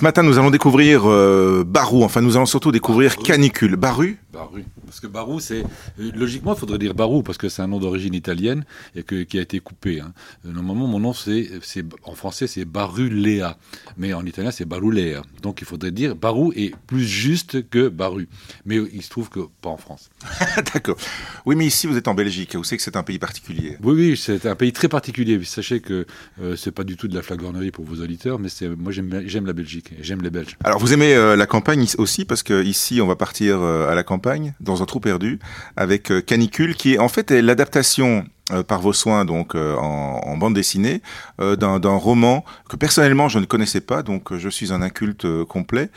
Ce matin, nous allons découvrir euh, Barou. Enfin, nous allons surtout découvrir Barou. Canicule. Baru Baru. Parce que Barou, c'est. Logiquement, il faudrait dire Barou, parce que c'est un nom d'origine italienne et que, qui a été coupé. Hein. Normalement, mon nom, c'est, c'est, en français, c'est Barulea. Mais en italien, c'est Barulea. Donc, il faudrait dire Barou est plus juste que Baru. Mais il se trouve que pas en France. D'accord. Oui, mais ici, vous êtes en Belgique. Vous savez que c'est un pays particulier. Oui, oui, c'est un pays très particulier. Sachez que euh, c'est pas du tout de la flagornerie pour vos auditeurs, mais c'est, moi, j'aime, j'aime la Belgique j'aime les Belges. Alors, vous aimez euh, la campagne aussi, parce que ici, on va partir euh, à la campagne, dans un trou perdu, avec euh, Canicule, qui est en fait est l'adaptation euh, par vos soins donc euh, en, en bande dessinée euh, d'un roman que personnellement je ne connaissais pas donc je suis un inculte complet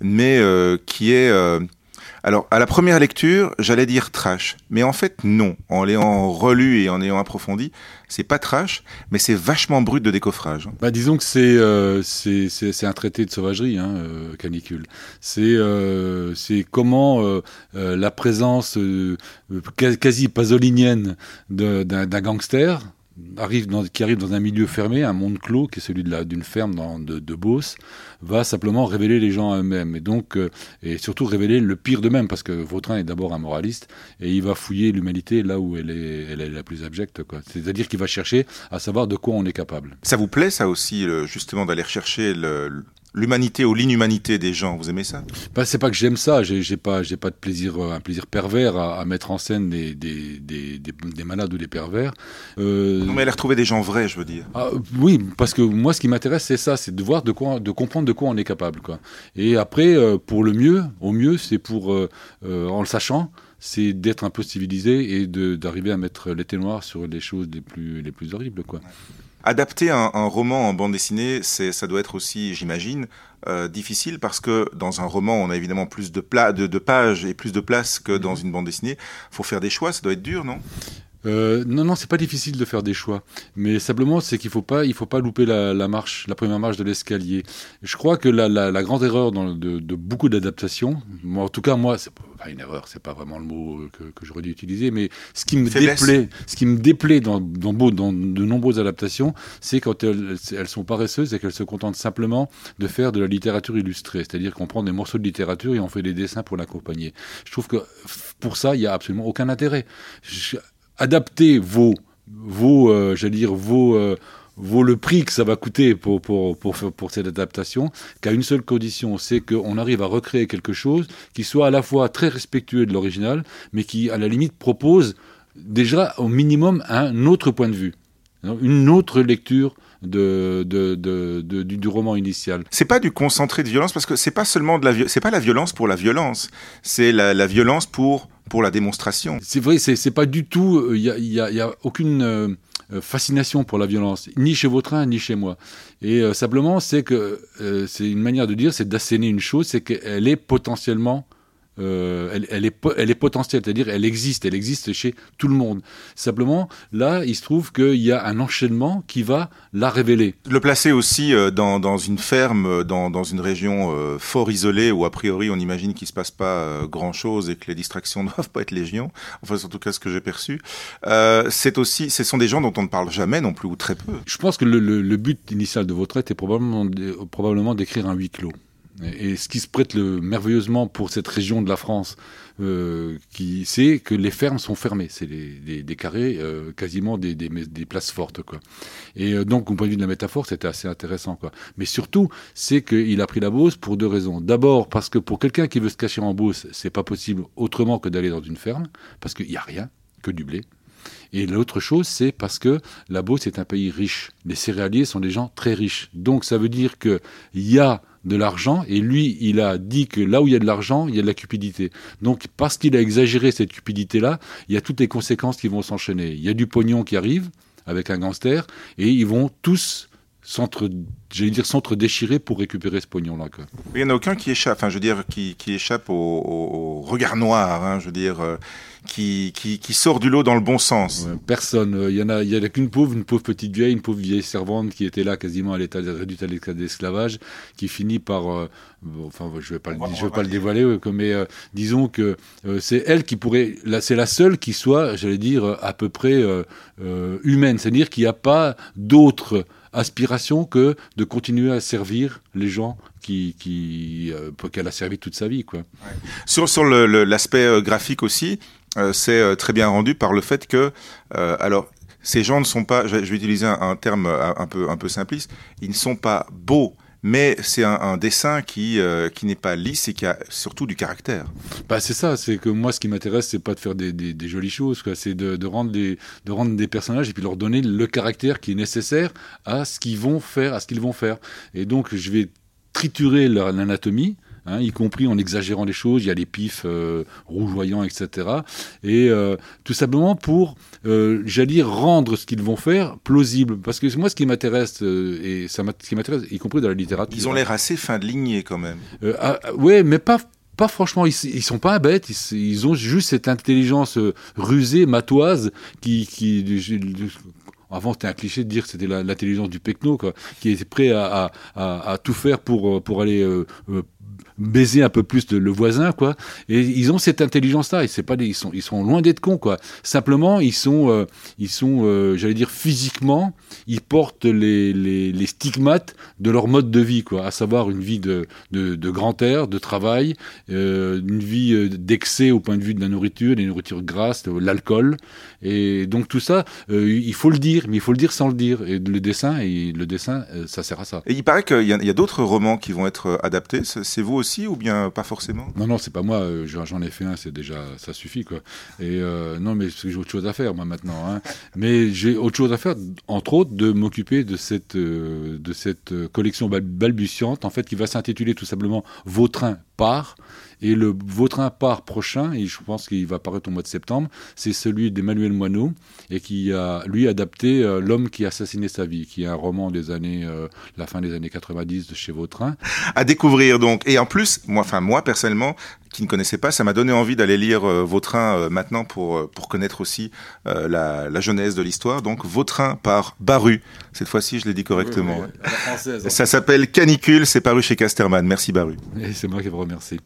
mais qui est alors à la première lecture j'allais dire trash mais en fait non en l'ayant relu et en ayant approfondi c'est pas trash mais c'est vachement brut de décoffrage hein. Bah, disons que c'est euh, c'est un traité de sauvagerie, hein, euh, canicule. C'est euh, c'est comment euh, euh, la présence euh, quasi pasolinienne d'un gangster arrive dans, qui arrive dans un milieu fermé, un monde clos, qui est celui d'une ferme dans, de, de Beauce, va simplement révéler les gens eux-mêmes et donc euh, et surtout révéler le pire d'eux-mêmes parce que Vautrin est d'abord un moraliste et il va fouiller l'humanité là où elle est, elle est la plus abjecte. C'est-à-dire qu'il va chercher à savoir de quoi on est capable. ça vous plaît ça aussi justement d'aller rechercher le- l'humanité ou l'inhumanité des gens vous aimez ça? Bah, c'est pas que j'aime ça, j'ai pas, j'ai pas de plaisir, euh, un plaisir pervers à, à mettre en scène des, des, des, des, des malades ou des pervers. Euh, non mais aller retrouver des gens vrais je veux dire ah, oui, parce que moi, ce qui m'intéresse, c'est ça, c'est de voir de quoi, de comprendre de quoi on est capable, quoi. Et après, euh, pour le mieux, au mieux, c'est pour, euh, euh, en le sachant, c'est d'être un peu civilisé et d'arriver à mettre l'été noir sur les choses les plus, les plus horribles, quoi. Adapter un, un roman en bande dessinée, c'est, ça doit être aussi, j'imagine, euh, difficile parce que dans un roman, on a évidemment plus de, pla- de, de pages et plus de place que dans une bande dessinée. faut faire des choix, ça doit être dur, non? Euh, non, non, c'est pas difficile de faire des choix, mais simplement c'est qu'il faut pas, il faut pas louper la, la marche, la première marche de l'escalier. Je crois que la, la, la grande erreur dans, de, de beaucoup d'adaptations, moi, en tout cas moi, c'est pas une erreur, c'est pas vraiment le mot que, que j'aurais dû utiliser, mais ce qui me Faiblesse. déplaît, ce qui me déplaît dans, dans, beau- dans de nombreuses adaptations, c'est quand elles, elles sont paresseuses et qu'elles se contentent simplement de faire de la littérature illustrée, c'est-à-dire qu'on prend des morceaux de littérature et on fait des dessins pour l'accompagner. Je trouve que pour ça, il y a absolument aucun intérêt. Je- adapter vos, vos euh, j'allais dire, vos, euh, vaut le prix que ça va coûter pour, pour, pour, pour cette adaptation, qu'à une seule condition, c'est qu'on arrive à recréer quelque chose qui soit à la fois très respectueux de l'original, mais qui, à la limite, propose déjà au minimum un autre point de vue, hein, une autre lecture de, de, de, du, roman initial. C'est pas du concentré de violence parce que c'est pas seulement de la, c'est pas la violence pour la violence, c'est la violence pour pour la démonstration. C'est vrai, c'est pas du tout. Il y a, y a- aucune euh, euh, fascination pour la violence, ni chez Vautrin, ni chez moi. Et euh, simplement, c'est que euh, c'est une manière de dire, c'est d'asséner une chose, c'est qu'elle est potentiellement. Euh, elle, elle est, po- elle est potentielle, c'est-à-dire elle existe, elle existe chez tout le monde. Simplement, là, il se trouve qu'il y a un enchaînement qui va la révéler. Le placer aussi euh, dans, dans une ferme, euh, dans, dans une région fort isolée où a priori on imagine qu'il se passe pas grand chose et que les distractions ne doivent pas être légion. Enfin, c'est en tout cas ce que j'ai perçu. Euh, c'est aussi, ce sont des gens dont on ne parle jamais non plus ou très peu. Je pense que le, le- le but initial de votre probablement, d- probablement d'écrire un huis clos. Et, ce qui se prête le, merveilleusement pour cette région de la France, euh, c'est que les fermes sont fermées. C'est des, carrés, euh, quasiment des, places fortes. Et euh, donc, au point de vue de la métaphore, c'était assez intéressant. Mais surtout, c'est qu'il a pris la Beauce pour deux raisons. D'abord, parce que pour quelqu'un qui veut se cacher en Beauce, c'est pas possible autrement que d'aller dans une ferme, parce qu'il n'y a rien, que du blé. Et l'autre chose, c'est parce que la Beauce est un pays riche. Les céréaliers sont des gens très riches. Donc ça veut dire qu'il y a de l'argent, et lui, il a dit que là où il y a de l'argent, il y a de la cupidité. Donc parce qu'il a exagéré cette cupidité-là, il y a toutes les conséquences qui vont s'enchaîner. Il y a du pognon qui arrive avec un gangster, et ils vont tous j'allais dire s'entre-déchirer pour récupérer ce pognon-là. quoi. Il y en a aucun qui échappe. Enfin, je veux dire, qui, qui échappe au- au regard noir. Hein, je veux dire, euh, qui, qui, qui sort du lot dans le bon sens. Ouais, personne. Euh, Il y en a, il y a qu'une pauvre, une pauvre petite vieille, une pauvre vieille servante qui était là quasiment à l'état réduite à l'état d'esclavage, qui finit par, euh, enfin, je vais pas, On je vais va pas le dévoiler, ouais, mais euh, disons que euh, c'est elle qui pourrait, c'est la seule qui soit, j'allais dire, à peu près euh, euh, humaine, c'est-à-dire qu'il n'y a pas d'autres aspiration que de continuer à servir les gens qui, euh, qu'elle a servi toute sa vie. Quoi. Sur, sur l'aspect euh, graphique aussi, euh, c'est très bien rendu par le fait que, alors, ces gens ne sont pas, je vais utiliser un, terme un peu, un peu simpliste, ils ne sont pas beaux, mais c'est un, dessin qui, qui n'est pas lisse et qui a surtout du caractère. Bah c'est ça, c'est que moi ce qui m'intéresse c'est pas de faire des, jolies choses, c'est de, rendre des, de rendre des personnages et puis leur donner le caractère qui est nécessaire à ce qu'ils vont faire, à ce qu'ils vont faire. Et donc je vais triturer leur anatomie, hein, y compris en exagérant les choses. Il y a les pifs euh, rougeoyants, etc. Et euh, tout simplement pour, euh, j'allais dire, rendre ce qu'ils vont faire plausible. Parce que moi, ce qui m'intéresse, et ça ce qui m'intéresse, y compris dans la littérature. Ils ont l'air assez fin de lignée quand même. Ah, ouais, mais pas pas franchement, ils, ils sont pas bêtes, ils, ils, ont juste cette intelligence rusée, matoise, qui, qui avant, c'était un cliché de dire que c'était l'intelligence du pecno, qui était prêt à, tout faire pour, pour aller euh, euh, baiser un peu plus le voisin, quoi. Et ils ont cette intelligence-là. Et pas ils sont, loin d'être cons, quoi. Simplement, ils sont, euh, ils sont, euh, j'allais dire physiquement, ils portent les, stigmates de leur mode de vie, quoi. À savoir une vie de, de, de grand air, de travail, euh, une vie euh, d'excès au point de vue de la nourriture, des nourritures grasses, l'alcool. Et donc tout ça, il faut le dire, mais il faut le dire sans le dire. Et le dessin, et le dessin, ça sert à ça. Et il paraît qu'il y a d'autres romans qui vont être adaptés. C'est vous aussi ou bien pas forcément? Non, non, c'est pas moi. Euh, j'en ai fait un, c'est déjà, ça suffit quoi. Et euh, non, mais j'ai autre chose à faire moi maintenant. Hein. Mais j'ai autre chose à faire, entre autres, de m'occuper de cette euh, de cette collection balbutiante, en fait, qui va s'intituler tout simplement Vautrin part. Et le Vautrin part prochain, et je pense qu'il va apparaître au mois de septembre, c'est celui d'Emmanuel Moineau, et qui a, lui, adapté L'homme qui a assassiné sa vie, qui est un roman des années, la fin des années 90 de chez Vautrin. À découvrir donc. Et en plus, moi, enfin moi personnellement, qui ne connaissais pas, ça m'a donné envie d'aller lire euh, Vautrin euh, maintenant pour euh, pour connaître aussi la, la, genèse de l'histoire. Donc Vautrin par Baru. Cette fois-ci, je l'ai dit correctement. française, ça s'appelle Canicule. C'est paru chez Casterman. Merci Baru. Et c'est moi qui vous remercie.